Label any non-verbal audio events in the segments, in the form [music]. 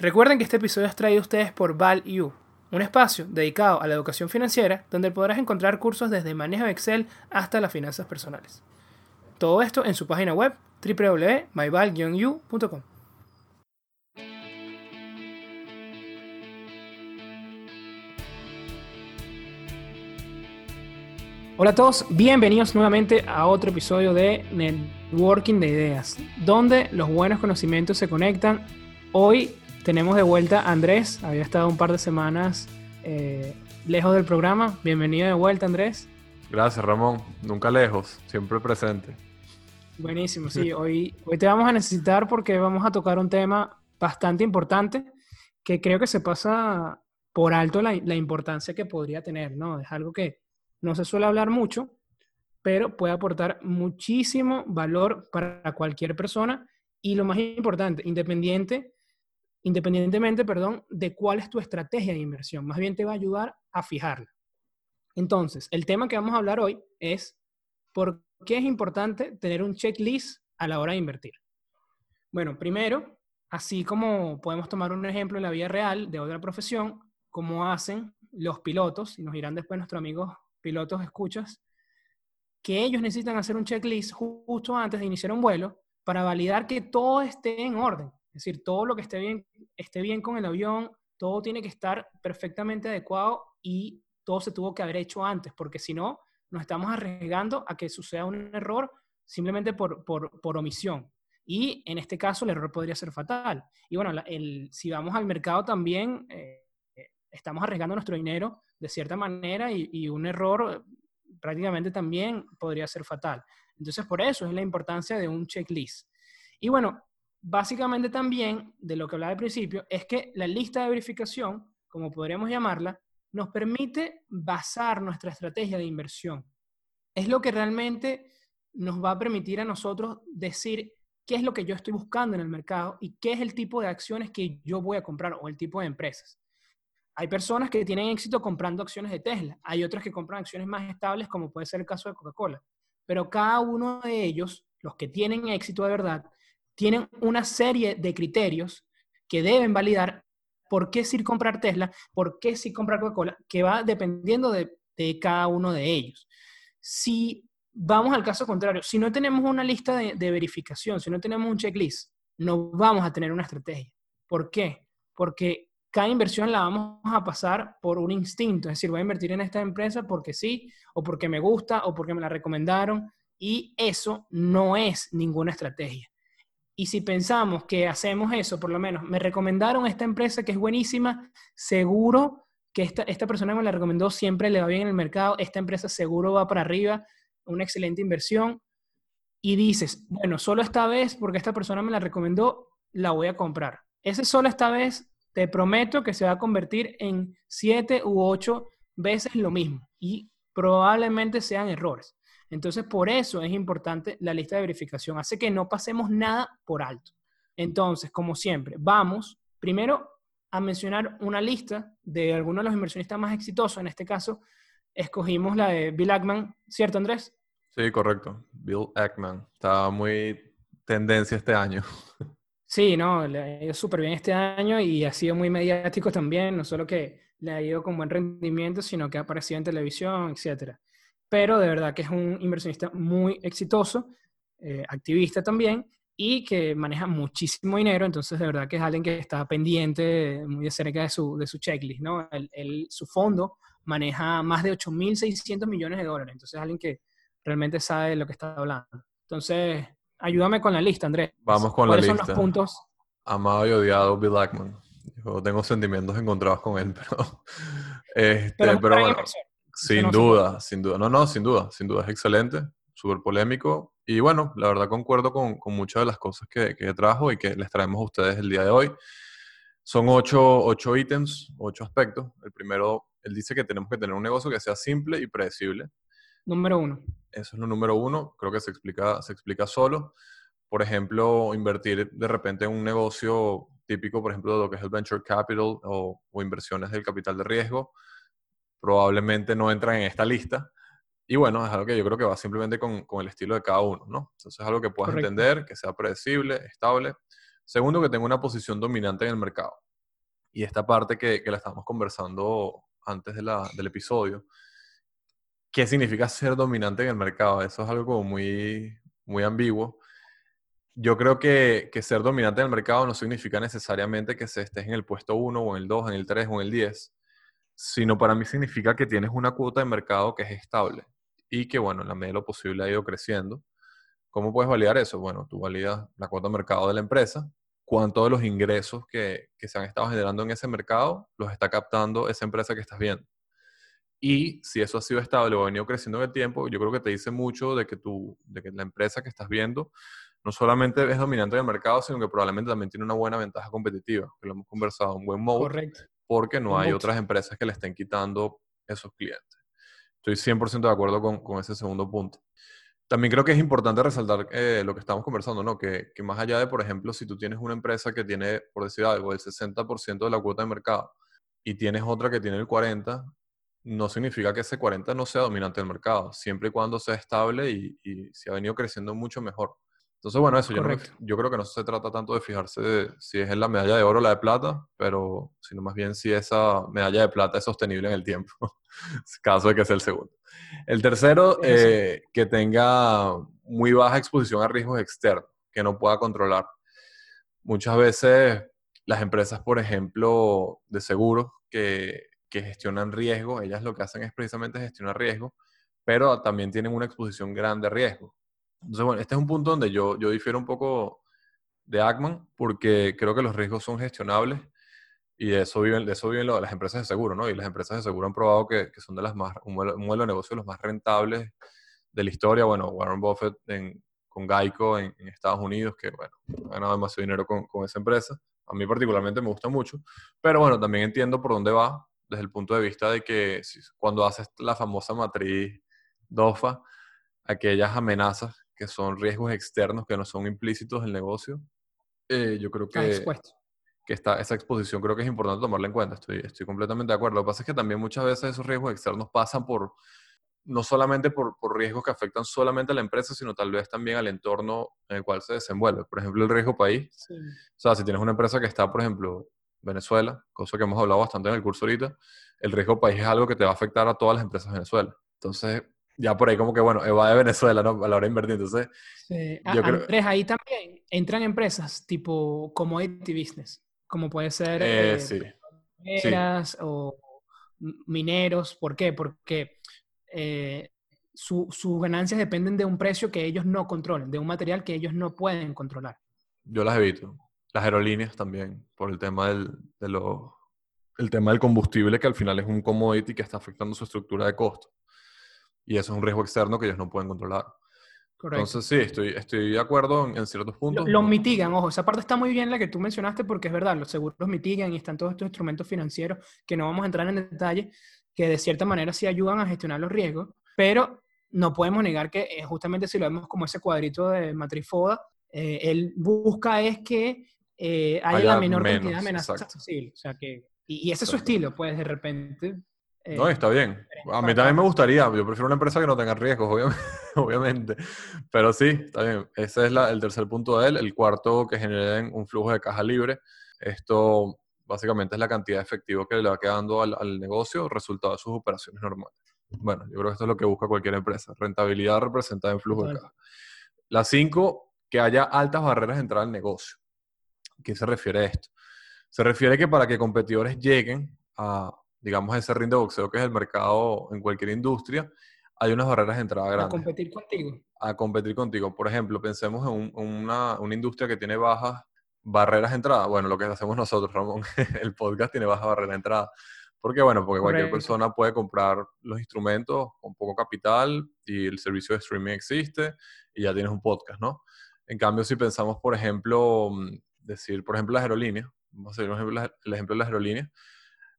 Recuerden que este episodio es traído a ustedes por ValU, un espacio dedicado a la educación financiera donde podrás encontrar cursos desde manejo de Excel hasta las finanzas personales. Todo esto en su página web www.myval-u.com. Hola a todos, bienvenidos nuevamente a otro episodio de Networking de Ideas, donde los buenos conocimientos se conectan. Hoy tenemos de vuelta a Andrés, había estado un par de semanas eh, lejos del programa. Bienvenido de vuelta, Andrés. Gracias, Ramón. Nunca lejos, siempre presente. Buenísimo, sí. Hoy, hoy te vamos a necesitar porque vamos a tocar un tema bastante importante que creo que se pasa por alto la, la importancia que podría tener, ¿no? Es algo que no se suele hablar mucho, pero puede aportar muchísimo valor para cualquier persona y lo más importante, independiente, independientemente, perdón, de cuál es tu estrategia de inversión, más bien te va a ayudar a fijarla. Entonces, el tema que vamos a hablar hoy es por qué es importante tener un checklist a la hora de invertir. Bueno, primero, así como podemos tomar un ejemplo en la vida real de otra profesión, como hacen los pilotos, y nos dirán después nuestros amigos pilotos escuchas, que ellos necesitan hacer un checklist justo antes de iniciar un vuelo para validar que todo esté en orden. Es decir, todo lo que esté bien, esté bien con el avión, todo tiene que estar perfectamente adecuado y todo se tuvo que haber hecho antes, porque si no, nos estamos arriesgando a que suceda un error simplemente por, por, por omisión. Y en este caso el error podría ser fatal. Y bueno, el, si vamos al mercado también, eh, estamos arriesgando nuestro dinero de cierta manera y, un error prácticamente también podría ser fatal. Entonces, por eso es la importancia de un checklist. Y bueno, básicamente también de lo que hablaba al principio es que la lista de verificación, como podríamos llamarla, nos permite basar nuestra estrategia de inversión. Es lo que realmente nos va a permitir a nosotros decir qué es lo que yo estoy buscando en el mercado y qué es el tipo de acciones que yo voy a comprar o el tipo de empresas. Hay personas que tienen éxito comprando acciones de Tesla, hay otras que compran acciones más estables, como puede ser el caso de Coca-Cola. Pero cada uno de ellos, los que tienen éxito de verdad, tienen una serie de criterios que deben validar por qué sí comprar Tesla, por qué sí comprar Coca-Cola, que va dependiendo de, cada uno de ellos. Si vamos al caso contrario, si no tenemos una lista de, de verificación, si no tenemos un checklist, no vamos a tener una estrategia. ¿Por qué? Porque cada inversión la vamos a pasar por un instinto, es decir, voy a invertir en esta empresa porque sí, o porque me gusta, o porque me la recomendaron, y eso no es ninguna estrategia. Y si pensamos que hacemos eso, por lo menos, me recomendaron esta empresa que es buenísima, seguro que esta, esta persona me la recomendó siempre le va bien en el mercado, esta empresa seguro va para arriba, una excelente inversión, y dices, bueno, solo esta vez, porque esta persona me la recomendó, la voy a comprar. Ese solo esta vez te prometo que se va a convertir en siete u ocho veces lo mismo y probablemente sean errores. Entonces, por eso es importante la lista de verificación. Hace que no pasemos nada por alto. Entonces, como siempre, vamos primero a mencionar una lista de algunos de los inversionistas más exitosos. En este caso, escogimos la de Bill Ackman, ¿cierto, Andrés? Sí, correcto. Bill Ackman. Estaba muy tendencia este año. [laughs] Sí, no, le ha ido súper bien este año y ha sido muy mediático también, no solo que le ha ido con buen rendimiento, sino que ha aparecido en televisión, etc. Pero de verdad que es un inversionista muy exitoso, eh, activista también, y que maneja muchísimo dinero, entonces de verdad que es alguien que está pendiente muy de cerca de su, de su checklist, ¿no? su fondo maneja más de 8.600 millones de dólares, entonces es alguien que realmente sabe de lo que está hablando. Entonces, ayúdame con la lista, Andrés. Vamos con la lista. ¿Cuáles son los puntos? Amado y odiado Bill Ackman. Yo tengo sentimientos encontrados con él, [laughs] pero... Este, pero, bueno, sin duda, sin duda. No, no, sin duda, sin duda. Es excelente, súper polémico. Y bueno, la verdad concuerdo con, con muchas de las cosas que, que trajo y que les traemos a ustedes el día de hoy. Son ocho, ocho ítems, ocho aspectos. El primero, él dice que tenemos que tener un negocio que sea simple y predecible. Número uno. Eso es lo número uno. Creo que se explica, se explica solo. Por ejemplo, invertir de repente en un negocio típico, por ejemplo, de lo que es el venture capital o, inversiones del capital de riesgo, probablemente no entran en esta lista. Y bueno, es algo que yo creo que va simplemente con, con el estilo de cada uno, ¿no? Entonces es algo que puedas entender, que sea predecible, estable. Segundo, que tenga una posición dominante en el mercado. y esta parte que, que la estamos conversando antes de la, del episodio, ¿qué significa ser dominante en el mercado? Eso es algo como muy, muy ambiguo. Yo creo que, que, ser dominante en el mercado no significa necesariamente que se estés en el puesto 1 o en el 2, en el 3 o en el 10, sino para mí significa que tienes una cuota de mercado que es estable y que, bueno, en la medida de lo posible ha ido creciendo. ¿Cómo puedes validar eso? Bueno, tú validas la cuota de mercado de la empresa, cuánto de los ingresos que, que se han estado generando en ese mercado los está captando esa empresa que estás viendo. Y si eso ha sido estable o ha venido creciendo en el tiempo, yo creo que te dice mucho de que, tú, de que la empresa que estás viendo no solamente es dominante en el mercado, sino que probablemente también tiene una buena ventaja competitiva, que lo hemos conversado, un buen modo, porque no hay otras empresas que le estén quitando esos clientes. Estoy 100% de acuerdo con, con, ese segundo punto. También creo que es importante resaltar eh, lo que estamos conversando, ¿no? Que, que, más allá de, por ejemplo, si tú tienes una empresa que tiene, por decir algo, el 60% de la cuota de mercado y tienes otra que tiene el 40%, no significa que ese 40 no sea dominante del mercado, siempre y cuando sea estable y, y si ha venido creciendo mucho mejor. Entonces, bueno, eso yo, yo, creo que no se trata tanto de fijarse de si es en la medalla de oro o la de plata, pero sino más bien si esa medalla de plata es sostenible en el tiempo, [laughs] caso de que sea el segundo. El tercero, eh, que tenga muy baja exposición a riesgos externos, que no pueda controlar. Muchas veces las empresas, por ejemplo, de seguros que que gestionan riesgo, ellas lo que hacen es precisamente gestionar riesgo, pero también tienen una exposición grande a riesgo. Entonces, bueno, este es un punto donde yo, yo difiero un poco de Ackman, porque creo que los riesgos son gestionables y de eso viven, de eso viven las empresas de seguro, ¿no? Y las empresas de seguro han probado que, que son de las más, un modelo, de negocio de los más rentables de la historia. Bueno, Warren Buffett con Geico en, Estados Unidos, que, bueno, ha ganado demasiado dinero con, con esa empresa. A mí particularmente me gusta mucho, pero bueno, también entiendo por dónde va desde el punto de vista de que cuando haces la famosa matriz DOFA, aquellas amenazas que son riesgos externos que no son implícitos del negocio, eh, yo creo que, que está, esa exposición creo que es importante tomarla en cuenta. Estoy, estoy completamente de acuerdo. Lo que pasa es que también muchas veces esos riesgos externos pasan por, no solamente por, por, riesgos que afectan solamente a la empresa, sino tal vez también al entorno en el cual se desenvuelve. Por ejemplo, el riesgo país. O sea, si tienes una empresa que está, por ejemplo, Venezuela, cosa que hemos hablado bastante en el curso ahorita, el riesgo país es algo que te va a afectar a todas las empresas de Venezuela. Entonces, ya por ahí como que, bueno, va de Venezuela, ¿no? A la hora de invertir. Entonces, sí. yo creo... Ahí también entran empresas tipo commodity business, como puede ser eh, eh o mineros. ¿Por qué? Porque eh, sus ganancias dependen de un precio que ellos no controlan, de un material que ellos no pueden controlar. Yo las evito. Las aerolíneas también, por el tema del, de lo, el tema del combustible, que al final es un commodity que está afectando su estructura de costo. Y eso es un riesgo externo que ellos no pueden controlar. Correcto. Entonces, sí, estoy, estoy de acuerdo en, ciertos puntos. Lo, mitigan, ojo, esa parte está muy bien la que tú mencionaste porque es verdad, los seguros mitigan y están todos estos instrumentos financieros que no vamos a entrar en detalle, que de cierta manera sí ayudan a gestionar los riesgos, pero no podemos negar que eh, justamente si lo vemos como ese cuadrito de Matrifoda, eh, él busca es que eh, hay la menor cantidad de amenazas posible. O sea que, y, ese es su estilo, pues de repente. Eh, no, está bien. A mí también me gustaría. Yo prefiero una empresa que no tenga riesgos, [laughs] obviamente. Pero sí, está bien. Ese es el tercer punto de él. El cuarto, que generen un flujo de caja libre. Esto básicamente es la cantidad de efectivo que le va quedando al, al negocio, resultado de sus operaciones normales. Bueno, yo creo que esto es lo que busca cualquier empresa. Rentabilidad representada en flujo de caja. La cinco, que haya altas barreras de entrada al negocio qué se refiere a esto? Se refiere que para que competidores lleguen a, digamos, ese ring de boxeo que es el mercado en cualquier industria, hay unas barreras de entrada grandes. A competir contigo. A competir contigo. Por ejemplo, pensemos en una, una, industria que tiene bajas barreras de entrada. Bueno, lo que hacemos nosotros, Ramón, [laughs] el podcast tiene baja barrera de entrada. ¿Por qué? Bueno, porque cualquier persona puede comprar los instrumentos con poco capital y el servicio de streaming existe y ya tienes un podcast, ¿no? En cambio, si pensamos, por ejemplo, decir, por ejemplo, las aerolíneas, vamos a hacer el ejemplo de las aerolíneas,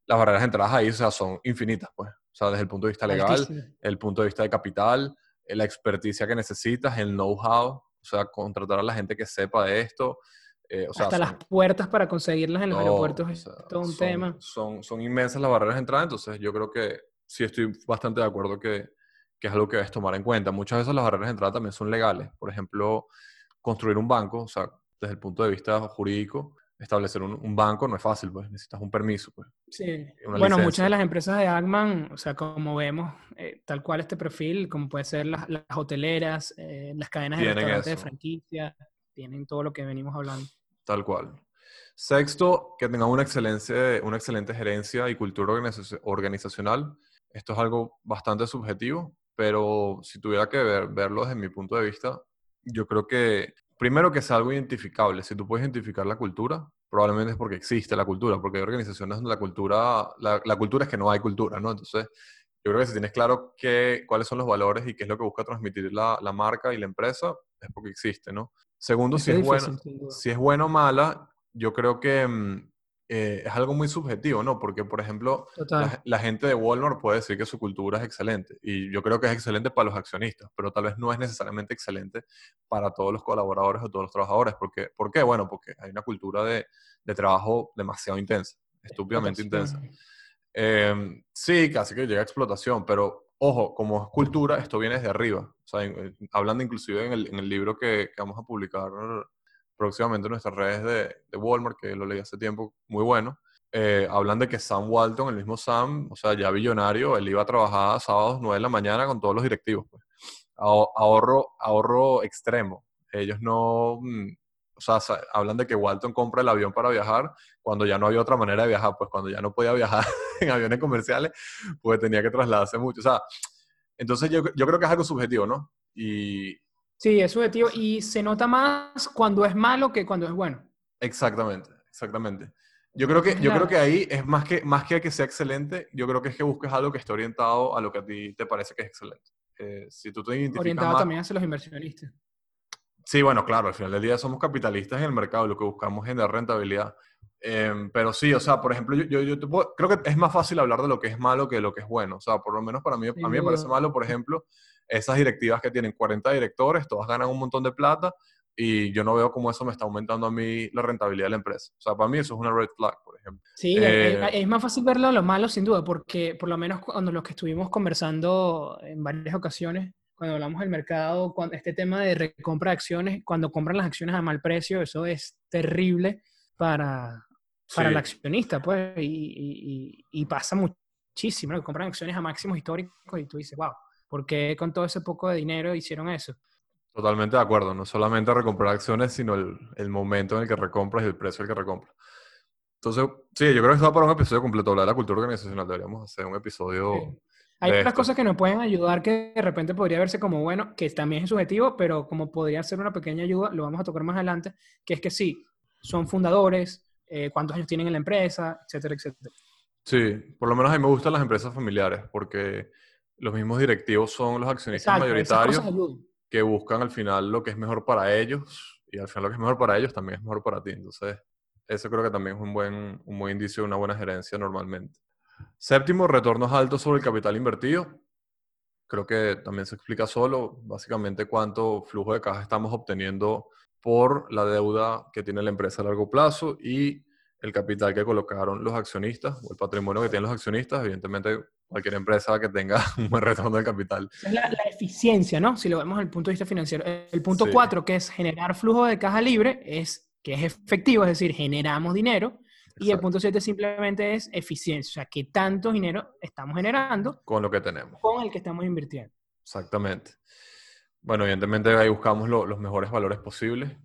las barreras de entrada ahí, o sea, son infinitas, pues. O sea, desde el punto de vista legal, el punto de vista de capital, eh, la experticia que necesitas, el know-how, o sea, contratar a la gente que sepa de esto. Eh, o sea, Hasta las puertas para conseguirlas en los aeropuertos es todo un tema. Son, son inmensas las barreras de entrada, entonces yo creo que sí estoy bastante de acuerdo que, que es algo que debes tomar en cuenta. Muchas veces las barreras de entrada también son legales. Por ejemplo, construir un banco, o sea, desde el punto de vista jurídico, establecer un, banco no es fácil, pues necesitas un permiso. Pues, sí. Bueno, muchas de las empresas de Agman, o sea, como vemos, eh, tal cual este perfil, como puede ser las, hoteleras, eh, las cadenas de restaurantes de franquicia, tienen todo lo que venimos hablando. Tal cual. Sexto, que tengan una, excelente, una excelente gerencia y cultura organizacional. Esto es algo bastante subjetivo, pero si tuviera que verlo desde mi punto de vista, yo creo que primero que sea algo identificable. Si tú puedes identificar la cultura, probablemente es porque existe la cultura, porque hay organizaciones donde la cultura, la, cultura es que no hay cultura, ¿no? Entonces, yo creo que si tienes claro qué, cuáles son los valores y qué es lo que busca transmitir la, la marca y la empresa, es porque existe, ¿no? Segundo, si es, bueno, si es buena o mala, yo creo que mm, eh, es algo muy subjetivo, ¿no? Porque, por ejemplo, la, gente de Walmart puede decir que su cultura es excelente y yo creo que es excelente para los accionistas, pero tal vez no es necesariamente excelente para todos los colaboradores o todos los trabajadores. Porque, ¿Por qué? Bueno, porque hay una cultura de, de trabajo demasiado intensa, estúpidamente intensa. Em, sí, casi que llega a explotación, pero ojo, como es cultura, esto viene desde arriba. O sea, hablando inclusive en el, en el libro que, que, vamos a publicar próximamente en nuestras redes de, de, Walmart, que lo leí hace tiempo, muy bueno. Eh, hablan de que Sam Walton, el mismo Sam, o sea, ya billonario, él iba a trabajar sábados 9 de la mañana con todos los directivos. Pues. Ahorro, ahorro extremo. Ellos no, mm, o sea, hablan de que Walton compra el avión para viajar cuando ya no había otra manera de viajar, pues cuando ya no podía viajar [laughs] en aviones comerciales, pues tenía que trasladarse mucho. O sea, entonces yo, yo creo que es algo subjetivo, ¿no? Y, Sí, es subjetivo y se nota más cuando es malo que cuando es bueno. Exactamente, exactamente. Yo creo que, yo creo que ahí es más que, más que que sea excelente, yo creo que es que busques algo que esté orientado a lo que a ti te parece que es excelente. Eh, si tú te identificas Orientado también hacia los inversionistas. Sí, bueno, claro, al final del día somos capitalistas en el mercado, lo que buscamos es generar rentabilidad. Em, pero sí, o sea, por ejemplo, yo, yo, creo que es más fácil hablar de lo que es malo que de lo que es bueno. O sea, por lo menos para mí, a mí me parece malo, por ejemplo, esas directivas que tienen 40 directores, todas ganan un montón de plata y yo no veo cómo eso me está aumentando a mí la rentabilidad de la empresa. O sea, para mí eso es una red flag, por ejemplo. Sí, eh, es, más fácil verlo lo malo, sin duda, porque por lo menos cuando los que estuvimos conversando en varias ocasiones, cuando hablamos del mercado, cuando, este tema de recompra de acciones, cuando compran las acciones a mal precio, eso es terrible para, para el accionista, pues, y, y, pasa muchísimo, ¿no? compran acciones a máximos históricos y tú dices, wow, ¿Por qué con todo ese poco de dinero hicieron eso? Totalmente de acuerdo. No solamente recomprar acciones, sino el, el momento en el que recompras y el precio en el que recompras. Entonces, sí, yo creo que está para un episodio completo. Hablar de la cultura organizacional. Deberíamos hacer un episodio. Hay otras cosas que nos pueden ayudar que de repente podría verse como bueno, que también es subjetivo, pero como podría ser una pequeña ayuda, lo vamos a tocar más adelante, que es que sí, son fundadores, eh, cuántos años tienen en la empresa, etcétera, etcétera. Sí, por lo menos a mí me gustan las empresas familiares porque los mismos directivos son los accionistas mayoritarios que buscan al final lo que es mejor para ellos y al final lo que es mejor para ellos también es mejor para ti. Entonces, eso creo que también es un buen, un buen indicio de una buena gerencia normalmente. Séptimo, retornos altos sobre el capital invertido. Creo que también se explica solo, básicamente, cuánto flujo de caja estamos obteniendo por la deuda que tiene la empresa a largo plazo y el capital que colocaron los accionistas o el patrimonio que tienen los accionistas. Evidentemente, cualquier empresa que tenga [laughs] un buen retorno de capital. Es la, eficiencia, ¿no? Si lo vemos desde el punto de vista financiero. El punto cuatro, que es generar flujo de caja libre, es que es efectivo, es decir, generamos dinero. Y el punto siete simplemente es eficiencia, o sea, qué tanto dinero estamos generando con lo que tenemos. Con el que estamos invirtiendo. Exactamente. Bueno, evidentemente ahí buscamos los mejores valores posibles.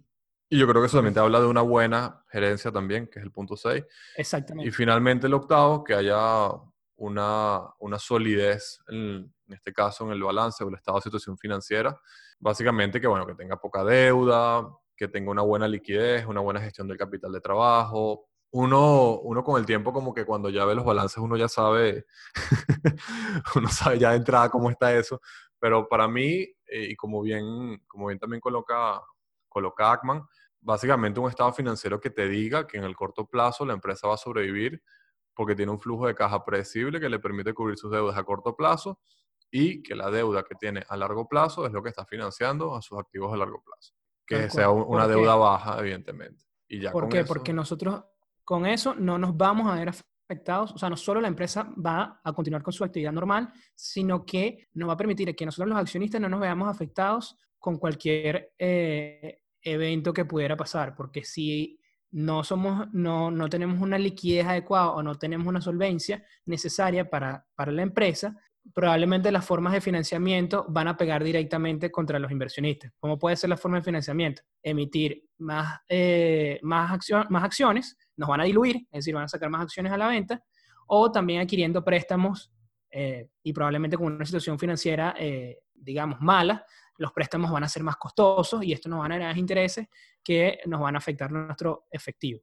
Y yo creo que eso también te habla de una buena gerencia también, que es el punto 6. Exactamente. Y finalmente el octavo, que haya una, una solidez, en, este caso en el balance o el estado de situación financiera. Básicamente que, bueno, que tenga poca deuda, que tenga una buena liquidez, una buena gestión del capital de trabajo. Uno, uno con el tiempo como que cuando ya ve los balances uno ya sabe, [laughs] uno sabe ya de entrada cómo está eso. Pero para mí, eh, y como bien, como bien también coloca, coloca Ackman, básicamente un estado financiero que te diga que en el corto plazo la empresa va a sobrevivir porque tiene un flujo de caja predecible que le permite cubrir sus deudas a corto plazo y que la deuda que tiene a largo plazo es lo que está financiando a sus activos a largo plazo. Que sea una deuda baja, evidentemente. Y ya ¿Por qué? Porque nosotros con eso no nos vamos a ver afectados, o sea, no solo la empresa va a continuar con su actividad normal, sino que nos va a permitir que nosotros los accionistas no nos veamos afectados con cualquier eh, evento que pudiera pasar, porque si no, somos, no, no tenemos una liquidez adecuada o no tenemos una solvencia necesaria para, para la empresa, probablemente las formas de financiamiento van a pegar directamente contra los inversionistas. ¿Cómo puede ser la forma de financiamiento? Emitir más, eh, más, más acciones, nos van a diluir, es decir, van a sacar más acciones a la venta, o también adquiriendo préstamos eh, y probablemente con una situación financiera, eh, digamos, mala, los préstamos van a ser más costosos y esto nos va a generar intereses que nos van a afectar nuestro efectivo.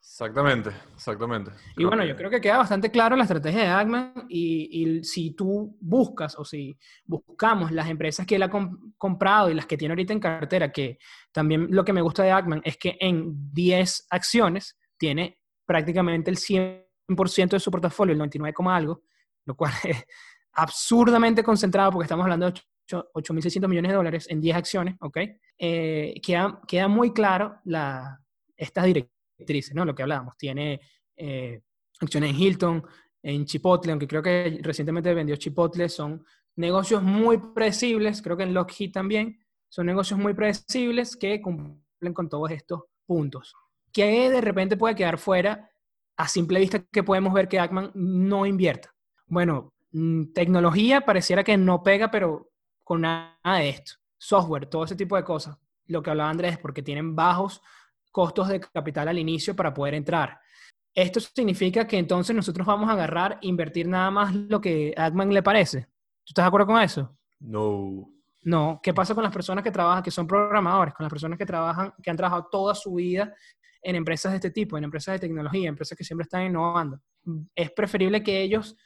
Exactamente, exactamente. Y bueno, yo creo que queda bastante claro la estrategia de Agman y, si tú buscas o si buscamos las empresas que él ha comprado y las que tiene ahorita en cartera, que también lo que me gusta de Agman es que en 10 acciones tiene prácticamente el 100% de su portafolio, el 99, algo, lo cual [laughs] es absurdamente concentrado porque estamos hablando de 8.600 millones de dólares en 10 acciones, ¿ok? Eh, queda, queda muy claro la, estas directrices, ¿no? Lo que hablábamos. Tiene eh, acciones en Hilton, en Chipotle, aunque creo que recientemente vendió Chipotle, son negocios muy predecibles, creo que en Lockheed también, son negocios muy predecibles que cumplen con todos estos puntos. Que de repente puede quedar fuera a simple vista que podemos ver que Ackman no invierta. Bueno, mm, tecnología pareciera que no pega, pero con nada de esto. Software, todo ese tipo de cosas. Lo que hablaba Andrés, porque tienen bajos costos de capital al inicio para poder entrar. Esto significa que entonces nosotros vamos a agarrar, invertir nada más lo que a Adman le parece. ¿Tú estás de acuerdo con eso? No. No. ¿Qué pasa con las personas que trabajan, que son programadores, con las personas que trabajan, que han trabajado toda su vida en empresas de este tipo, en empresas de tecnología, empresas que siempre están innovando? Es preferible que ellos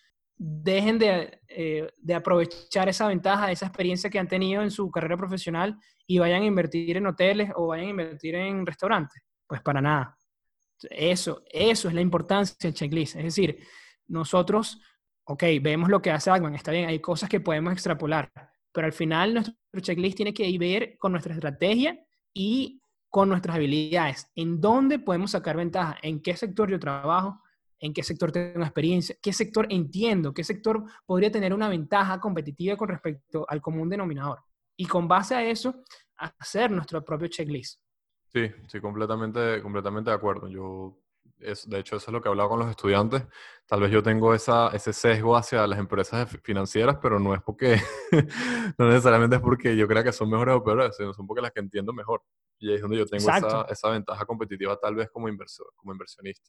dejen eh, de, aprovechar esa ventaja, esa experiencia que han tenido en su carrera profesional y vayan a invertir en hoteles o vayan a invertir en restaurantes. Pues para nada. Eso, eso es la importancia del checklist. Es decir, nosotros, ok, vemos lo que hace Agman, está bien, hay cosas que podemos extrapolar, pero al final nuestro checklist tiene que ver con nuestra estrategia y con nuestras habilidades, en dónde podemos sacar ventaja, en qué sector yo trabajo, en qué sector tengo experiencia, qué sector entiendo, qué sector podría tener una ventaja competitiva con respecto al común denominador. Y con base a eso, hacer nuestro propio checklist. Sí, sí, completamente, completamente de acuerdo. Yo, es, de hecho, eso es lo que he hablado con los estudiantes. Tal vez yo tengo esa, ese sesgo hacia las empresas financieras, pero no es porque, [laughs] no necesariamente es porque yo crea que son mejores o peores, sino son porque las que entiendo mejor. Y ahí es donde yo tengo esa, esa, ventaja competitiva tal vez como, inversor, como inversionista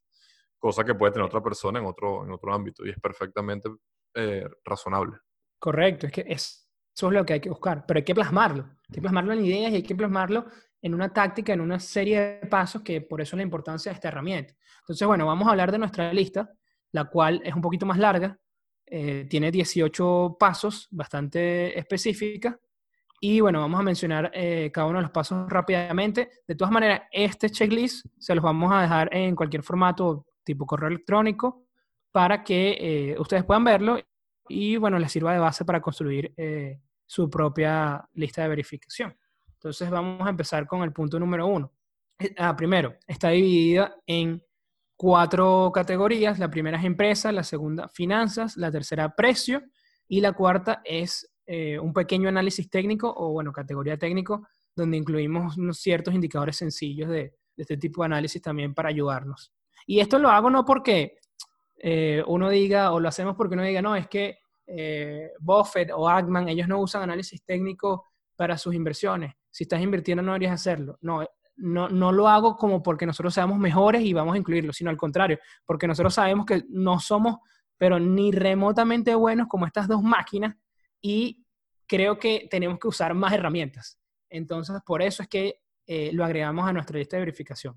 cosa que puede tener otra persona en otro, en otro ámbito y es perfectamente eh, razonable. Correcto, es que eso es lo que hay que buscar, pero hay que plasmarlo, hay que plasmarlo en ideas y hay que plasmarlo en una táctica, en una serie de pasos, que por eso es la importancia de esta herramienta. Entonces, bueno, vamos a hablar de nuestra lista, la cual es un poquito más larga, eh, tiene 18 pasos, bastante específica, y bueno, vamos a mencionar eh, cada uno de los pasos rápidamente. De todas maneras, este checklist se los vamos a dejar en cualquier formato, tipo correo electrónico para que eh, ustedes puedan verlo y bueno, les sirva de base para construir eh, su propia lista de verificación. Entonces vamos a empezar con el punto número uno. Eh, ah, primero, está dividida en cuatro categorías. La primera es empresa, la segunda finanzas, la tercera precio y la cuarta es un pequeño análisis técnico o bueno, categoría técnico, donde incluimos unos ciertos indicadores sencillos de, de este tipo de análisis también para ayudarnos. Y esto lo hago no porque eh, uno diga, o lo hacemos porque uno diga, no, es que eh, Buffett o Ackman, ellos no usan análisis técnico para sus inversiones. Si estás invirtiendo no deberías hacerlo. No, no, no lo hago como porque nosotros seamos mejores y vamos a incluirlo, sino al contrario, porque nosotros sabemos que no somos, pero ni remotamente buenos como estas dos máquinas y creo que tenemos que usar más herramientas. Entonces, por eso es que eh, lo agregamos a nuestra lista de verificación.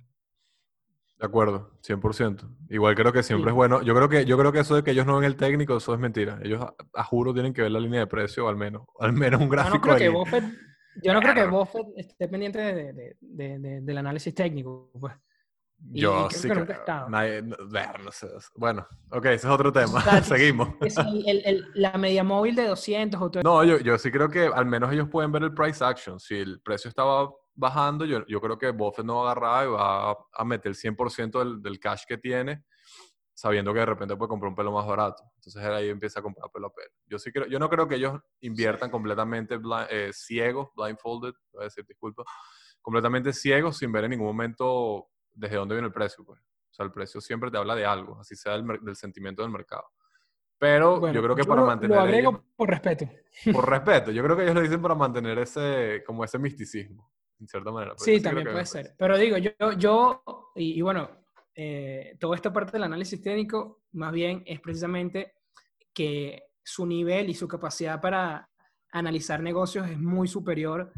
De acuerdo, 100%. Igual creo que siempre es bueno. Yo creo que yo creo que eso de que ellos no ven el técnico, eso es mentira. Ellos a, juro tienen que ver la línea de precio, al menos, al menos un gráfico. Yo no creo, que Buffett, yo no creo que Buffett esté pendiente de, de, de, del análisis técnico, pues. Yo sí que, no sé. Bueno, ok, ese es otro tema. [laughs] Seguimos. Es el, el, la media móvil de 200 o No, yo, yo sí creo que al menos ellos pueden ver el price action. Si el precio estaba bajando, yo, yo creo que Buffett no va a agarrar y va a, meter el 100% del, del, cash que tiene, sabiendo que de repente puede comprar un pelo más barato. Entonces ahí empieza a comprar pelo a pelo. Yo, sí creo, yo no creo que ellos inviertan completamente eh, ciegos, blindfolded, voy a decir disculpa, completamente ciegos sin ver en ningún momento desde dónde viene el precio. Pues. O sea, el precio siempre te habla de algo, así sea del, sentimiento del mercado. Pero yo creo que para mantener... Lo agrego por respeto. Por [laughs] respeto. Yo creo que ellos lo dicen para mantener ese, como ese misticismo, en cierta manera. sí, también puede ser. Pero digo, yo, yo y, bueno, eh, toda esta parte del análisis técnico, más bien es precisamente que su nivel y su capacidad para analizar negocios es muy superior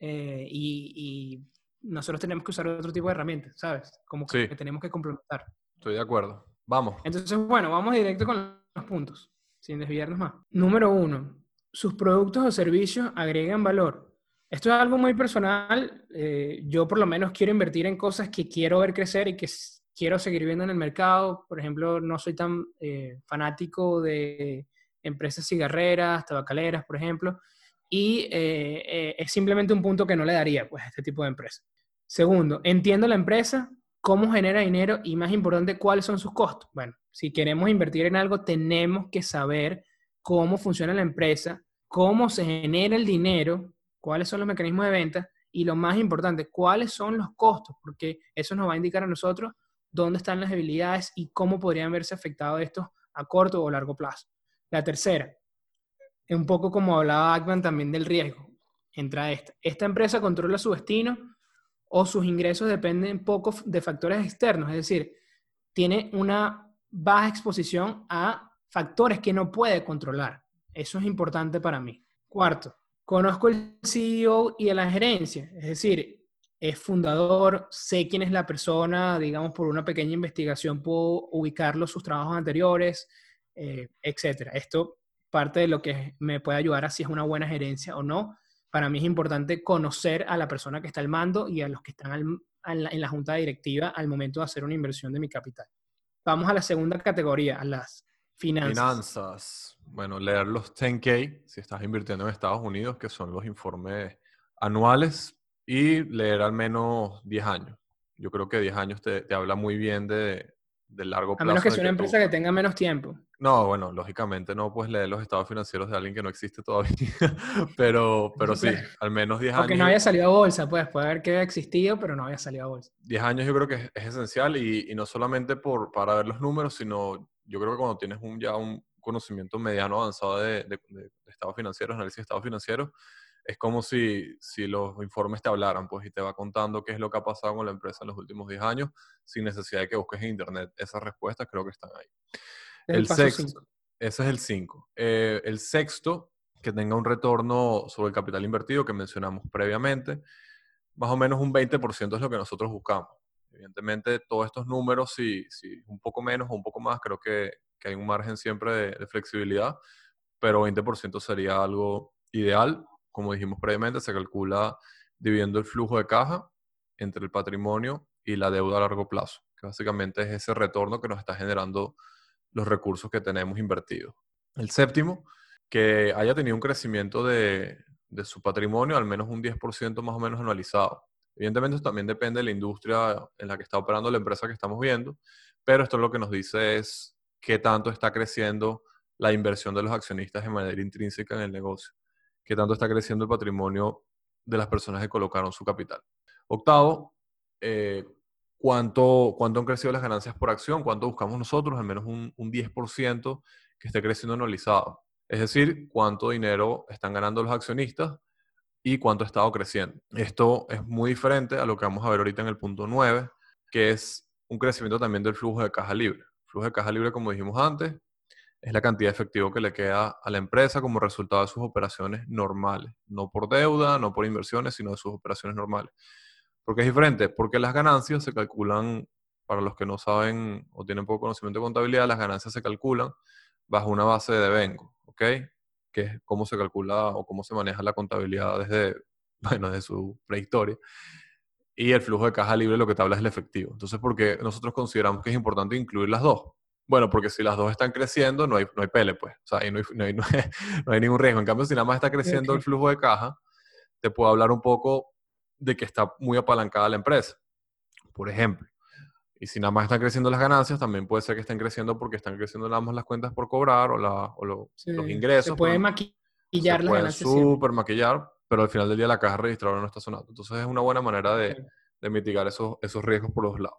eh, y, nosotros tenemos que usar otro tipo de herramientas, ¿sabes? Como que, tenemos que complementar. Estoy de acuerdo. Vamos. Entonces, bueno, vamos directo con los puntos, sin desviarnos más. Número uno, sus productos o servicios agregan valor. Esto es algo muy personal. Eh, yo por lo menos quiero invertir en cosas que quiero ver crecer y que quiero seguir viendo en el mercado. Por ejemplo, no soy tan eh, fanático de empresas cigarreras, tabacaleras, por ejemplo, y eh, eh, es simplemente un punto que no le daría pues, a este tipo de empresa. Segundo, entiendo la empresa, cómo genera dinero y más importante, cuáles son sus costos. Bueno, si queremos invertir en algo, tenemos que saber cómo funciona la empresa, cómo se genera el dinero, cuáles son los mecanismos de venta y lo más importante, cuáles son los costos, porque eso nos va a indicar a nosotros dónde están las debilidades y cómo podrían verse afectados estos a corto o largo plazo. La tercera, un poco como hablaba Ackman también del riesgo. Entra esta. Esta empresa controla su destino o sus ingresos dependen poco de factores externos, es decir, tiene una baja exposición a factores que no puede controlar. Eso es importante para mí. Cuarto, conozco el CEO y a la gerencia, es decir, es fundador, sé quién es la persona, digamos, por una pequeña investigación puedo ubicarlo sus trabajos anteriores, eh, etcétera. Esto parte de lo que me puede ayudar a si es una buena gerencia o no. Para mí es importante conocer a la persona que está al mando y a los que están en, la, junta directiva al momento de hacer una inversión de mi capital. Vamos a la segunda categoría, a las finanzas. Finanzas. Bueno, leer los 10K si estás invirtiendo en Estados Unidos, que son los informes anuales, y leer al menos 10 años. Yo creo que 10 años te, te habla muy bien de, de largo plazo. A menos que sea una empresa que tenga menos tiempo. No, bueno, lógicamente no puedes leer los estados financieros de alguien que no existe todavía, [laughs] pero, pero sí, al menos 10 años. Porque no había salido a bolsa, pues puede haber que había existido, pero no había salido a bolsa. 10 años yo creo que es, esencial y, y, no solamente por, para ver los números, sino yo creo que cuando tienes un, ya un conocimiento mediano avanzado de, de, de estados financieros, análisis de estados financieros, es como si, si los informes te hablaran, pues, y te va contando qué es lo que ha pasado con la empresa en los últimos 10 años, sin necesidad de que busques en internet. Esas respuestas creo que están ahí. El, sexto, ese es el 5. Eh, el sexto, que tenga un retorno sobre el capital invertido que mencionamos previamente, más o menos un 20% es lo que nosotros buscamos. Evidentemente, todos estos números, si, si un poco menos o un poco más, creo que, que hay un margen siempre de, de flexibilidad, pero 20% sería algo ideal como dijimos previamente, se calcula dividiendo el flujo de caja entre el patrimonio y la deuda a largo plazo, que básicamente es ese retorno que nos está generando los recursos que tenemos invertidos. El séptimo, que haya tenido un crecimiento de, su patrimonio al menos un 10% más o menos anualizado. Evidentemente, esto también depende de la industria en la que está operando la empresa que estamos viendo, pero esto lo que nos dice es qué tanto está creciendo la inversión de los accionistas de manera intrínseca en el negocio qué tanto está creciendo el patrimonio de las personas que colocaron su capital. Octavo, eh, ¿cuánto, ¿cuánto han crecido las ganancias por acción? ¿Cuánto buscamos nosotros? Al menos un, un 10% que esté creciendo anualizado. Es decir, cuánto dinero están ganando los accionistas y cuánto ha estado creciendo. Esto es muy diferente a lo que vamos a ver ahorita en el punto 9, que es un crecimiento también del flujo de caja libre. Flujo de caja libre, como dijimos antes, es la cantidad de efectivo que le queda a la empresa como resultado de sus operaciones normales, no por deuda, no por inversiones, sino de sus operaciones normales. ¿Por qué es diferente? Porque las ganancias se calculan, para los que no saben o tienen poco conocimiento de contabilidad, las ganancias se calculan bajo una base de devengo, ¿ok? Que es cómo se calcula o cómo se maneja la contabilidad desde, [laughs] bueno, desde su prehistoria. Y el flujo de caja libre lo que te habla es el efectivo. Entonces, ¿por qué nosotros consideramos que es importante incluir las dos? Bueno, porque si las dos están creciendo, no hay, no hay pele, pues. O sea, ahí no hay, no, hay, [laughs] ningún riesgo. En cambio, si nada más está creciendo el flujo de caja, te puedo hablar un poco de que está muy apalancada la empresa, por ejemplo. Y si nada más están creciendo las ganancias, también puede ser que estén creciendo porque están creciendo nada más las cuentas por cobrar o, la, o los ingresos. Se puede maquillar las ganancias. Súper maquillar, pero al final del día la caja registradora no está sonando. Entonces es una buena manera de, de mitigar esos, esos riesgos por los lados.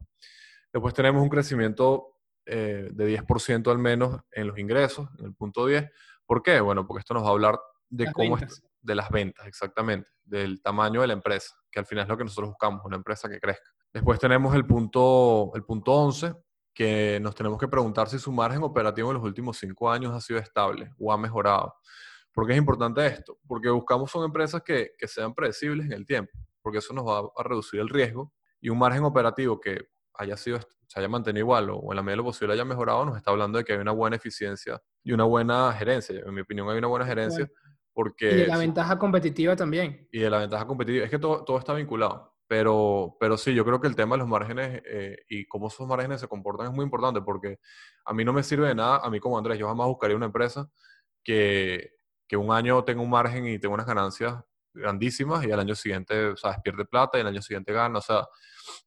Después tenemos un crecimiento eh, de 10% al menos en los ingresos, en el punto 10. ¿Por qué? Bueno, porque esto nos va a hablar de cómo es, de las ventas, exactamente, del tamaño de la empresa, que al final es lo que nosotros buscamos, una empresa que crezca. Después tenemos el punto, el punto 11, que nos tenemos que preguntar si su margen operativo en los últimos cinco años ha sido estable o ha mejorado. ¿Por qué es importante esto? Porque buscamos son empresas que, que sean predecibles en el tiempo, porque eso nos va a reducir el riesgo y un margen operativo que haya sido, se haya mantenido igual o, en la medida de lo posible haya mejorado, nos está hablando de que hay una buena eficiencia y una buena gerencia. En mi opinión hay una buena gerencia porque... Y de la ventaja competitiva también. Y de la ventaja competitiva. Es que todo, todo está vinculado. Pero, pero sí, yo creo que el tema de los márgenes eh, y cómo esos márgenes se comportan es muy importante porque a mí no me sirve de nada, a mí como Andrés, yo jamás buscaría una empresa que, que un año tenga un margen y tenga unas ganancias grandísimas y al año siguiente, ¿sabes? Pierde plata y el año siguiente gana, o sea...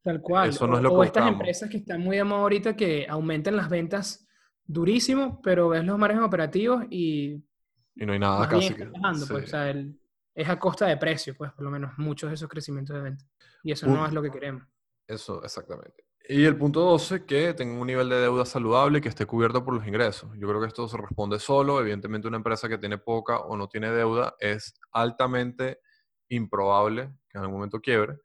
Tal cual. Eso no es lo o, estas empresas que están muy de moda ahorita que aumentan las ventas durísimo, pero ves los márgenes operativos y... Y no hay nada casi que... pues, o sea, el, es a costa de precio, pues por lo menos muchos de esos crecimientos de venta. Y eso no es lo que queremos. Eso, exactamente. Y el punto 12, que tenga un nivel de deuda saludable que esté cubierto por los ingresos. Yo creo que esto se responde solo. Evidentemente, una empresa que tiene poca o no tiene deuda es altamente improbable que en algún momento quiebre.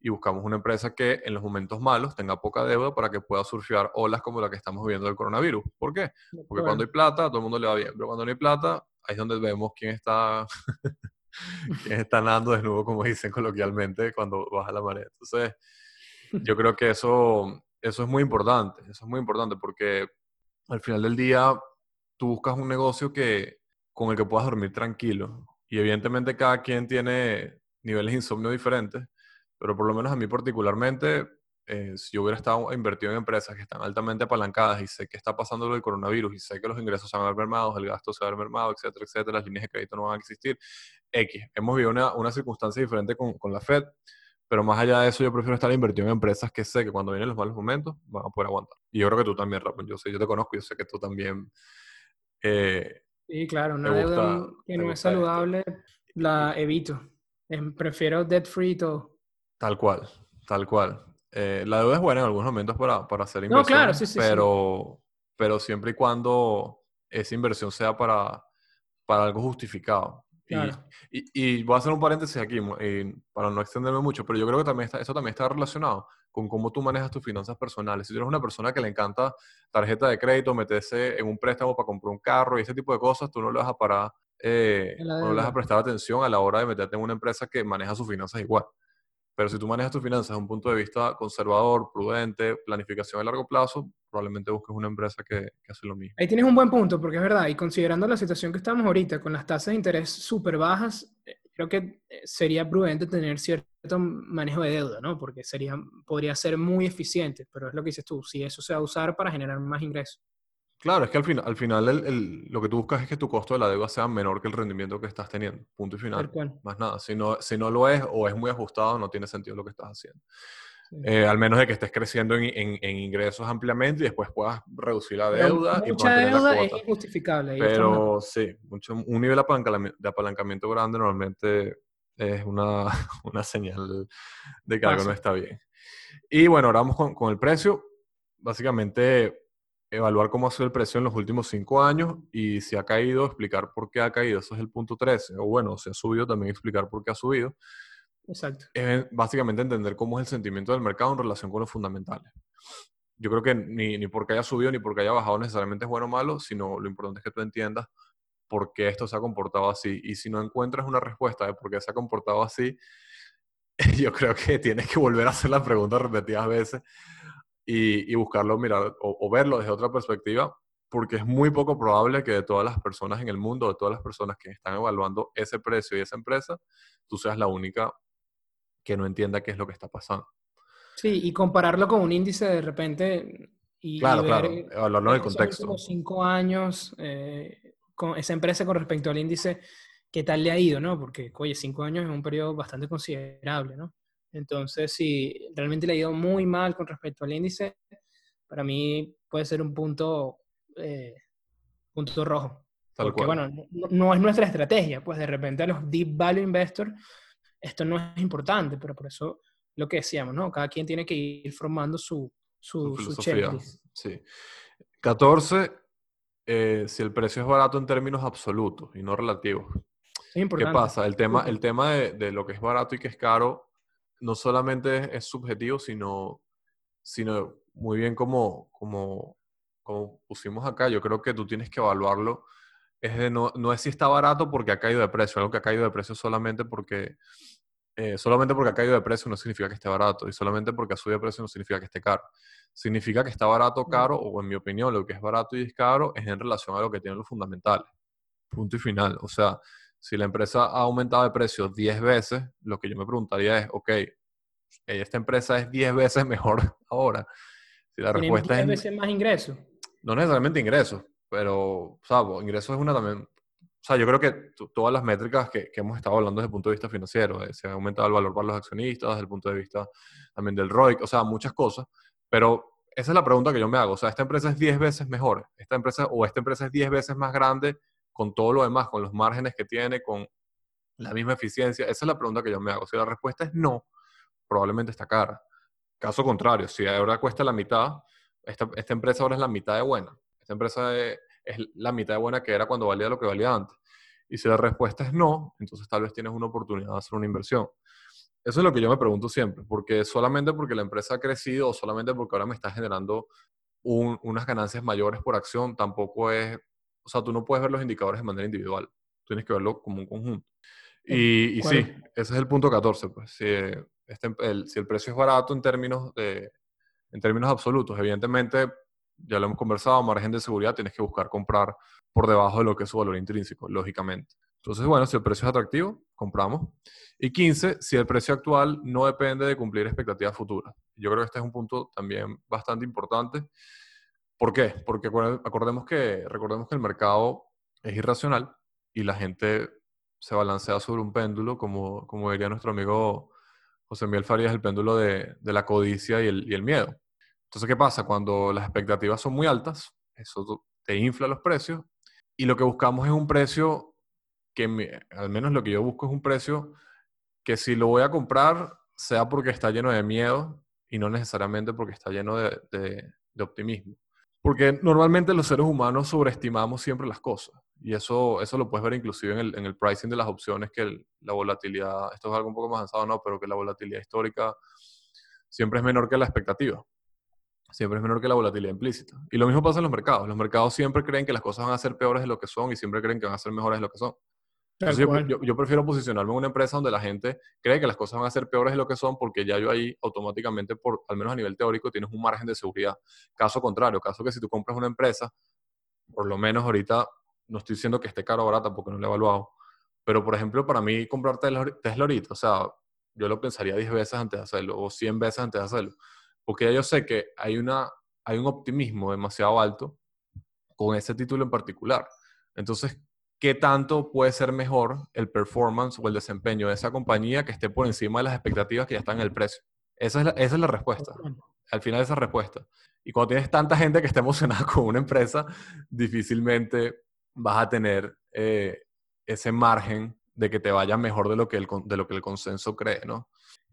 Y buscamos una empresa que en los momentos malos tenga poca deuda para que pueda surfear olas como la que estamos viviendo del coronavirus. ¿Por qué? Porque cuando hay plata, a todo el mundo le va bien. Pero cuando no hay plata, ahí es donde vemos quién está [laughs] que están nadando desnudo, como dicen coloquialmente, cuando baja la marea. Entonces, yo creo que eso, eso es muy importante, eso es muy importante porque al final del día tú buscas un negocio que, con el que puedas dormir tranquilo. Y evidentemente cada quien tiene niveles de insomnio diferentes, pero por lo menos a mí particularmente eh, si yo hubiera estado invertido en empresas que están altamente apalancadas y sé que está pasando lo del coronavirus y sé que los ingresos se van a ver mermados, el gasto se va a ver mermado, etcétera, etcétera, las líneas de crédito no van a existir, X. Hemos vivido una, una circunstancia diferente con, con, la Fed, pero más allá de eso yo prefiero estar invertido en empresas que sé que cuando vienen los malos momentos van a poder aguantar. Y yo creo que tú también, Rapón, yo sé, yo te conozco, yo sé que tú también... Eh, sí, claro, una deuda que no es saludable la evito. Prefiero debt free todo. Tal cual, tal cual. Eh, la deuda es buena en algunos momentos para, para hacer inversión, no, claro, sí, sí, pero, pero siempre y cuando esa inversión sea para, para algo justificado. Y, y, voy a hacer un paréntesis aquí para no extenderme mucho, pero yo creo que también está, eso también está relacionado con cómo tú manejas tus finanzas personales. Si tú eres una persona que le encanta tarjeta de crédito, meterse en un préstamo para comprar un carro y ese tipo de cosas, tú no le vas a parar, eh, no le vas a prestar atención a la hora de meterte en una empresa que maneja sus finanzas igual. Pero si tú manejas tus finanzas desde un punto de vista conservador, prudente, planificación a largo plazo, probablemente busques una empresa que, que, hace lo mismo. Ahí tienes un buen punto, porque es verdad, y considerando la situación que estamos ahorita, con las tasas de interés súper bajas, eh, creo que eh, sería prudente tener cierto manejo de deuda, ¿no? Porque sería, podría ser muy eficiente, pero es lo que dices tú, si eso se va a usar para generar más ingresos. Claro, es que al, final al final el, lo que tú buscas es que tu costo de la deuda sea menor que el rendimiento que estás teniendo. Punto y final. Más nada. Si no, si no lo es o es muy ajustado, no tiene sentido lo que estás haciendo. Eh, al menos de que estés creciendo en, en, ingresos ampliamente y después puedas reducir la deuda. y mucha deuda es injustificable. Pero sí, mucho, un nivel de apalancamiento grande normalmente es una, [laughs] una señal de que algo no está bien. Y bueno, ahora vamos con, con el precio. Básicamente, evaluar cómo ha sido el precio en los últimos cinco años y si ha caído, explicar por qué ha caído. Eso es el punto 13. O bueno, si ha subido, también explicar por qué ha subido. Exacto. Es básicamente entender cómo es el sentimiento del mercado en relación con los fundamentales. Yo creo que ni, ni porque haya subido ni porque haya bajado necesariamente es bueno o malo, sino lo importante es que tú entiendas por qué esto se ha comportado así. Y si no encuentras una respuesta de por qué se ha comportado así, [laughs] yo creo que tienes que volver a hacer la pregunta repetidas veces y, buscarlo, mirar o, verlo desde otra perspectiva, porque es muy poco probable que de todas las personas en el mundo, de todas las personas que están evaluando ese precio y esa empresa, tú seas la única que no entienda qué es lo que está pasando. Sí, y compararlo con un índice de repente y, claro, claro, evaluarlo en el contexto. Como cinco años eh, con esa empresa con respecto al índice, ¿qué tal le ha ido, no? Porque, oye, cinco años es un periodo bastante considerable, ¿no? Entonces, si realmente le ha ido muy mal con respecto al índice, para mí puede ser un punto, eh, punto rojo. Porque, bueno, no, es nuestra estrategia, pues de repente a los deep value investors esto no es importante, pero por eso lo que decíamos, ¿no? Cada quien tiene que ir formando su, su, su checklist. Sí. 14, eh, si el precio es barato en términos absolutos y no relativos. ¿Qué pasa? El tema, el tema de, de, lo que es barato y que es caro no solamente es, subjetivo, sino, sino muy bien como, como, como pusimos acá. Yo creo que tú tienes que evaluarlo. Es de no, no es si está barato porque ha caído de precio, algo que ha caído de precio solamente porque eh, solamente porque ha caído de precio no significa que esté barato y solamente porque ha subido de precio no significa que esté caro. Significa que está barato caro, o en mi opinión, lo que es barato y es caro es en relación a lo que tienen los fundamentales. Punto y final. O sea, si la empresa ha aumentado de precio 10 veces, lo que yo me preguntaría es, ok, esta empresa es 10 veces [laughs] mejor ahora. Si la respuesta 10 veces más ingresos? No necesariamente ingresos, pero, o sea, ingresos es una también o sea, yo creo que todas las métricas que, hemos estado hablando desde el punto de vista financiero, eh, se ha aumentado el valor para los accionistas, desde el punto de vista también del ROIC, o sea, muchas cosas, pero esa es la pregunta que yo me hago. O sea, esta empresa es 10 veces mejor, esta empresa o esta empresa es 10 veces más grande con todo lo demás, con los márgenes que tiene, con la misma eficiencia. Esa es la pregunta que yo me hago. Si la respuesta es no, probablemente está cara. Caso contrario, si ahora cuesta la mitad, esta, esta empresa ahora es la mitad de buena. Esta empresa es, es la mitad de buena que era cuando valía lo que valía antes. Y si la respuesta es no, entonces tal vez tienes una oportunidad de hacer una inversión. Eso es lo que yo me pregunto siempre, porque solamente porque la empresa ha crecido o solamente porque ahora me está generando unas ganancias mayores por acción, tampoco es, o sea, tú no puedes ver los indicadores de manera individual, tienes que verlo como un conjunto. Y, sí, ese es el punto 14, pues, si, este, el, si el precio es barato en términos, de, en términos absolutos, evidentemente ya lo hemos conversado, margen de seguridad, tienes que buscar comprar por debajo de lo que es su valor intrínseco, lógicamente. Entonces, bueno, si el precio es atractivo, compramos. Y 15, si el precio actual no depende de cumplir expectativas futuras. Yo creo que este es un punto también bastante importante. ¿Por qué? Porque acordemos que, recordemos que el mercado es irracional y la gente se balancea sobre un péndulo, como, como diría nuestro amigo José Miguel Farías, el péndulo de, la codicia y el miedo. Entonces, ¿qué pasa? Cuando las expectativas son muy altas, eso te infla los precios y lo que buscamos es un precio que, al menos lo que yo busco es un precio que si lo voy a comprar sea porque está lleno de miedo y no necesariamente porque está lleno de, optimismo. Porque normalmente los seres humanos sobreestimamos siempre las cosas. Y eso, eso lo puedes ver inclusive en el, en el pricing de las opciones, que la volatilidad, esto es algo un poco más avanzado, no, pero que la volatilidad histórica siempre es menor que la expectativa siempre es menor que la volatilidad implícita. Y lo mismo pasa en los mercados. Los mercados siempre creen que las cosas van a ser peores de lo que son y siempre creen que van a ser mejores de lo que son. yo, prefiero posicionarme en una empresa donde la gente cree que las cosas van a ser peores de lo que son porque ya yo ahí automáticamente, por, al menos a nivel teórico, tienes un margen de seguridad. Caso contrario, caso que si tú compras una empresa, por lo menos ahorita, no estoy diciendo que esté caro o barata porque no lo he evaluado, pero por ejemplo, para mí comprar Tesla, Tesla ahorita, o sea, yo lo pensaría 10 veces antes de hacerlo o 100 veces antes de hacerlo porque ya yo sé que hay, una, hay un optimismo demasiado alto con ese título en particular. Entonces, ¿qué tanto puede ser mejor el performance o el desempeño de esa compañía que esté por encima de las expectativas que ya están en el precio? Esa es la, esa es la respuesta. Al final esa respuesta. Y cuando tienes tanta gente que está emocionada [laughs] con una empresa, difícilmente vas a tener eh, ese margen de que te vaya mejor de lo que el, de lo que el consenso cree, ¿no?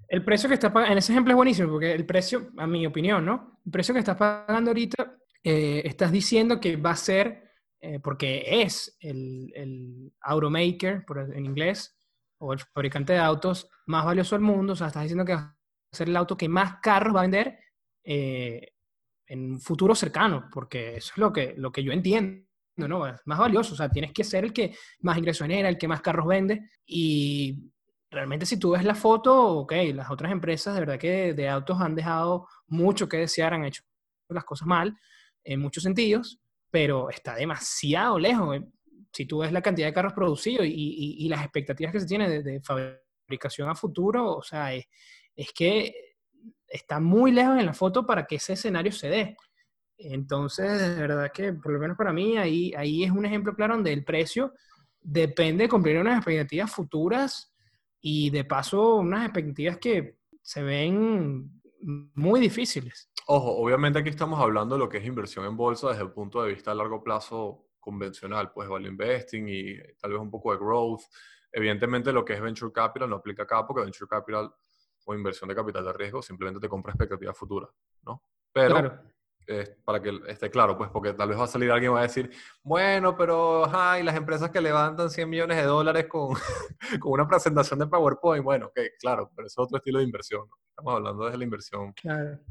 El precio que estás pagando, en ese ejemplo es buenísimo, porque el precio, a mi opinión, ¿no? El precio que estás pagando ahorita, eh, estás diciendo que va a ser, eh, porque es el, el automaker, por, en inglés, o el fabricante de autos más valioso del mundo, o sea, estás diciendo que va a ser el auto que más carros va a vender eh, en un futuro cercano, porque eso es lo que, lo que yo entiendo. ¿no? Es más valioso, o sea, tienes que ser el que más ingreso genera, el que más carros vende, y realmente si tú ves la foto, ok, las otras empresas de verdad que de autos han dejado mucho que desear, han hecho las cosas mal en muchos sentidos, pero está demasiado lejos. Si tú ves la cantidad de carros producidos y, las expectativas que se tienen de, fabricación a futuro, o sea, es, que está muy lejos en la foto para que ese escenario se dé. Entonces, de verdad que, por lo menos para mí, ahí, ahí es un ejemplo claro donde el precio depende de cumplir unas expectativas futuras y de paso unas expectativas que se ven muy difíciles. Ojo, obviamente aquí estamos hablando de lo que es inversión en bolsa desde el punto de vista a largo plazo convencional, pues value investing y tal vez un poco de growth. Evidentemente lo que es venture capital no aplica acá porque venture capital o inversión de capital de riesgo, simplemente te compra expectativa futura, ¿no? Pero para que esté claro, pues porque tal vez va a salir alguien y va a decir, bueno, pero, ay, las empresas que levantan 100 millones de dólares con, [laughs] con una presentación de PowerPoint, bueno, ok, claro, pero es otro estilo de inversión. Estamos hablando de la inversión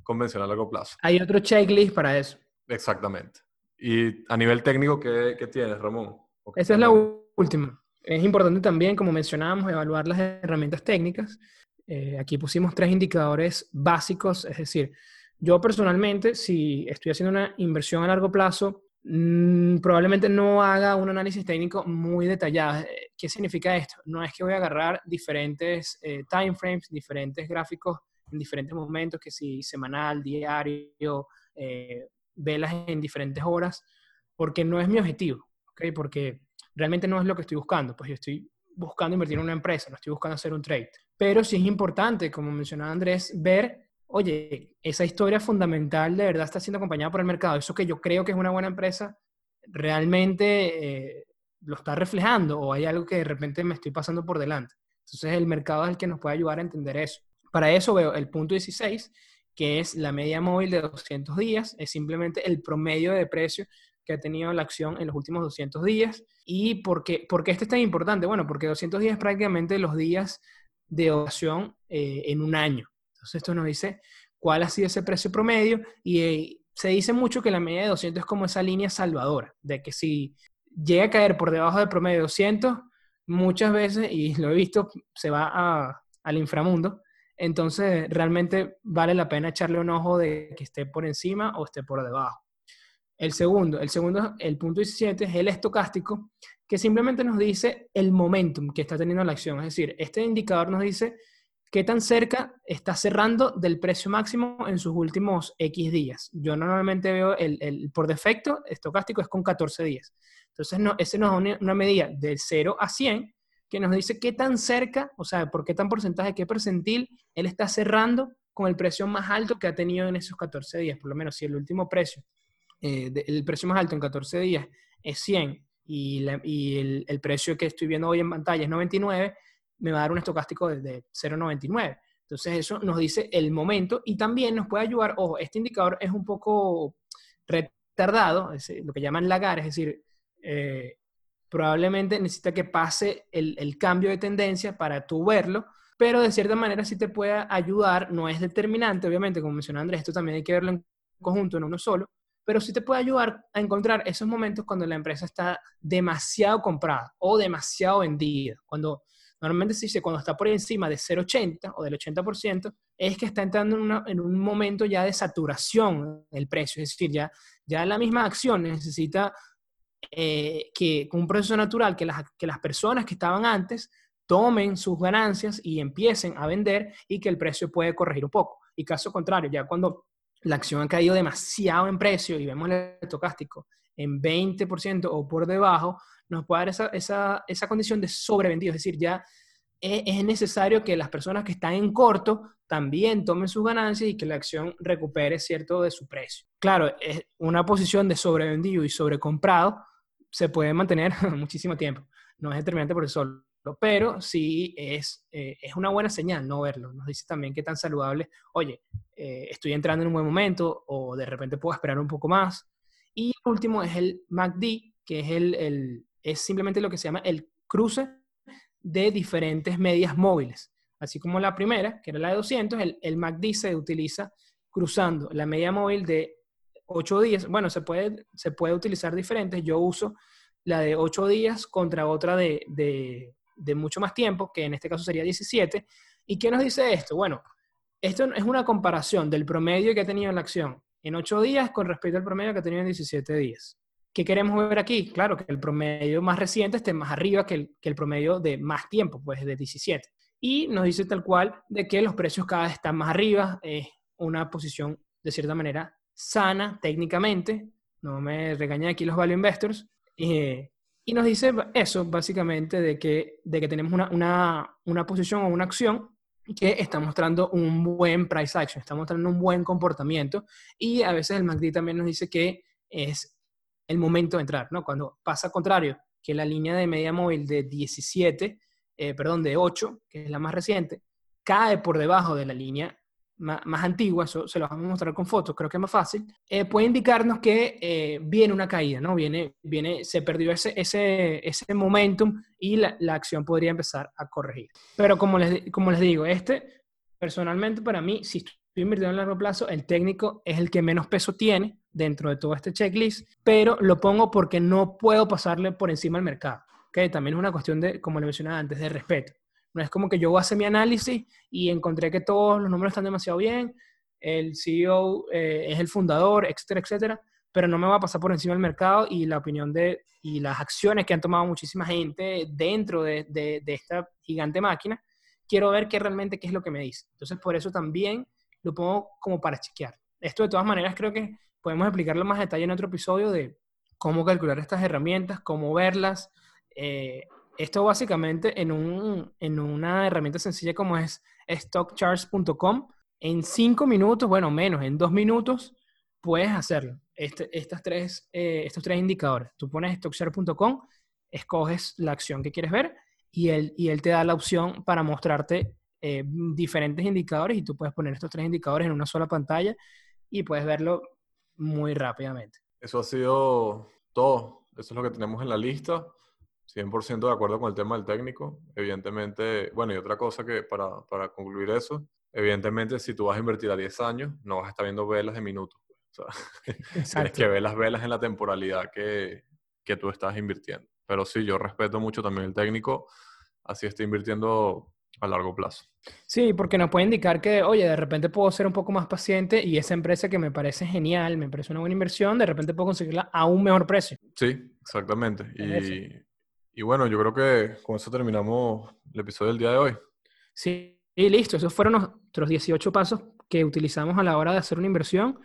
convencional a largo plazo. Hay otro checklist para eso. Exactamente. Y a nivel técnico, ¿qué, qué tienes, Ramón? Esa es la última. Es importante también, como mencionábamos, evaluar las herramientas técnicas. Eh, aquí pusimos tres indicadores básicos, es decir, yo personalmente, si estoy haciendo una inversión a largo plazo, mm, probablemente no haga un análisis técnico muy detallado. Eh, ¿Qué significa esto? No es que voy a agarrar diferentes eh, timeframes, diferentes gráficos en diferentes momentos, que si semanal, diario, eh, velas en diferentes horas, porque no es mi objetivo. Porque realmente no es lo que estoy buscando, pues yo estoy buscando invertir en una empresa, no estoy buscando hacer un trade. Pero sí es importante, como mencionaba Andrés, ver oye, esa historia fundamental de verdad está siendo acompañada por el mercado. Eso que yo creo que es una buena empresa, realmente eh, lo está reflejando o hay algo que de repente me estoy pasando por delante. Entonces el mercado es el que nos puede ayudar a entender eso. Para eso veo el punto 16, que es la media móvil de 200 días, es simplemente el promedio de precio que ha tenido la acción en los últimos 200 días. ¿Y por qué, por este es tan importante? Bueno, porque 200 días es prácticamente los días de oración eh, en un año. Entonces esto nos dice cuál ha sido ese precio promedio y eh, se dice mucho que la media de 200 es como esa línea salvadora, de que si llega a caer por debajo del promedio de 200, muchas veces, y lo he visto, se va al inframundo. Entonces realmente vale la pena echarle un ojo de que esté por encima o esté por debajo. El segundo, el segundo, el punto 17 es el estocástico, que simplemente nos dice el momentum que está teniendo la acción. Es decir, este indicador nos dice ¿Qué tan cerca está cerrando del precio máximo en sus últimos X días? Yo normalmente veo el, por defecto, estocástico es con 14 días. Entonces, no, ese nos da una, medida de 0 a 100 que nos dice qué tan cerca, o sea, por qué tan porcentaje, qué percentil él está cerrando con el precio más alto que ha tenido en esos 14 días. Por lo menos, si el último precio, eh, el precio más alto en 14 días es 100 y, el, el precio que estoy viendo hoy en pantalla es 99, me va a dar un estocástico de, 0,99. Entonces eso nos dice el momento y también nos puede ayudar, ojo, este indicador es un poco retardado, es lo que llaman lagar, es decir, eh, probablemente necesita que pase el, cambio de tendencia para tú verlo, pero de cierta manera sí te puede ayudar, no es determinante, obviamente, como mencionó Andrés, esto también hay que verlo en conjunto, en uno solo, pero sí te puede ayudar a encontrar esos momentos cuando la empresa está demasiado comprada o demasiado vendida, cuando Normalmente se dice cuando está por encima de 0,80 o del 80%, es que está entrando en, un momento ya de saturación del precio. Es decir, ya, la misma acción necesita eh, que con un proceso natural que las, que las personas que estaban antes tomen sus ganancias y empiecen a vender y que el precio puede corregir un poco. Y caso contrario, ya cuando la acción ha caído demasiado en precio y vemos el estocástico en 20% o por debajo, nos puede dar esa, esa, esa condición de sobrevendido. Es decir, ya es, necesario que las personas que están en corto también tomen sus ganancias y que la acción recupere cierto de su precio. Claro, una posición de sobrevendido y sobrecomprado se puede mantener [laughs] muchísimo tiempo. No es determinante por eso solo, pero sí es, eh, es una buena señal no verlo. Nos dice también que tan saludable, oye, eh, estoy entrando en un buen momento o de repente puedo esperar un poco más. Y el último es el MACD, que es el, es simplemente lo que se llama el cruce de diferentes medias móviles. Así como la primera, que era la de 200, el, MACD se utiliza cruzando la media móvil de 8 días. Bueno, se puede, se puede utilizar diferentes. Yo uso la de 8 días contra otra de, de, mucho más tiempo, que en este caso sería 17. ¿Y qué nos dice esto? Bueno, esto es una comparación del promedio que ha tenido la acción en 8 días con respecto al promedio que ha tenido en 17 días. ¿Qué queremos ver aquí? Claro, que el promedio más reciente esté más arriba que el, que el promedio de más tiempo, pues de 17. Y nos dice tal cual de que los precios cada vez están más arriba, es una posición de cierta manera sana técnicamente, no me regañan aquí los value investors, eh, y nos dice eso básicamente de que, de que tenemos una, una, una posición o una acción que está mostrando un buen price action, está mostrando un buen comportamiento y a veces el MACD también nos dice que es el momento de entrar, ¿no? Cuando pasa contrario, que la línea de media móvil de 17, eh, perdón, de 8, que es la más reciente, cae por debajo de la línea más, antigua, eso se lo vamos a mostrar con fotos, creo que es más fácil, eh, puede indicarnos que eh, viene una caída, ¿no? Viene, viene, se perdió ese, ese, ese momentum y la, la, acción podría empezar a corregir. Pero como les, como les digo, este, personalmente para mí, si estoy invirtiendo en largo plazo, el técnico es el que menos peso tiene dentro de todo este checklist, pero lo pongo porque no puedo pasarle por encima al mercado. ¿okay? También es una cuestión de, como le mencionaba antes, de respeto. No es como que yo hacer mi análisis y encontré que todos los números están demasiado bien, el CEO eh, es el fundador, etcétera, etcétera, pero no me va a pasar por encima del mercado y la opinión de y las acciones que han tomado muchísima gente dentro de, de, esta gigante máquina, quiero ver qué realmente qué es lo que me dice. Entonces, por eso también lo pongo como para chequear. Esto de todas maneras creo que podemos explicarlo más detalle en otro episodio de cómo calcular estas herramientas, cómo verlas, eh, esto básicamente en, un, en una herramienta sencilla como es stockcharts.com, en cinco minutos, bueno, menos, en dos minutos, puedes hacerlo. Este, estas tres, eh, estos tres indicadores. Tú pones stockcharts.com, escoges la acción que quieres ver y él, y él te da la opción para mostrarte eh, diferentes indicadores y tú puedes poner estos tres indicadores en una sola pantalla y puedes verlo muy rápidamente. Eso ha sido todo. Eso es lo que tenemos en la lista. 100% de acuerdo con el tema del técnico. Evidentemente, bueno, y otra cosa que para, para, concluir eso, evidentemente si tú vas a invertir a 10 años, no vas a estar viendo velas de minutos. O sea, [laughs] tienes que ver las velas en la temporalidad que, que tú estás invirtiendo. Pero sí, yo respeto mucho también el técnico, así está invirtiendo a largo plazo. Sí, porque nos puede indicar que, oye, de repente puedo ser un poco más paciente y esa empresa que me parece genial, me parece una buena inversión, de repente puedo conseguirla a un mejor precio. Sí, exactamente. Y, y bueno, yo creo que con eso terminamos el episodio del día de hoy. Sí, y listo. Esos fueron nuestros 18 pasos que utilizamos a la hora de hacer una inversión.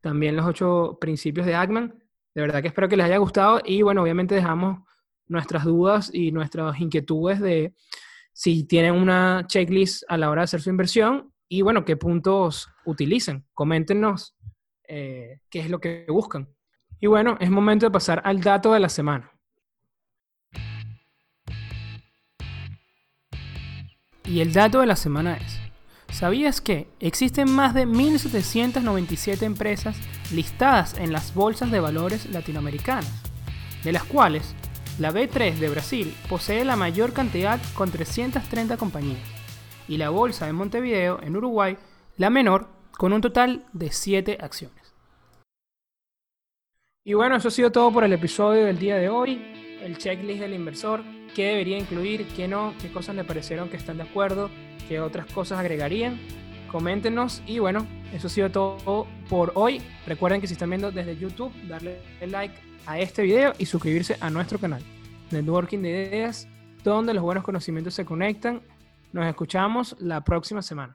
También los 8 principios de Ackman. De verdad que espero que les haya gustado. Y bueno, obviamente dejamos nuestras dudas y nuestras inquietudes de si tienen una checklist a la hora de hacer su inversión y bueno, qué puntos utilizan. Coméntenos eh, qué es lo que buscan. Y bueno, es momento de pasar al dato de la semana. Y el dato de la semana es, ¿sabías que existen más de 1.797 empresas listadas en las bolsas de valores latinoamericanas, de las cuales la B3 de Brasil posee la mayor cantidad con 330 compañías, y la bolsa de Montevideo en Uruguay la menor con un total de 7 acciones. Y bueno, eso ha sido todo por el episodio del día de hoy, el checklist del inversor qué debería incluir, qué no, qué cosas le parecieron que están de acuerdo, qué otras cosas agregarían. Coméntenos y bueno, eso ha sido todo por hoy. Recuerden que si están viendo desde YouTube, darle like a este video y suscribirse a nuestro canal, Networking de Ideas, donde los buenos conocimientos se conectan. Nos escuchamos la próxima semana.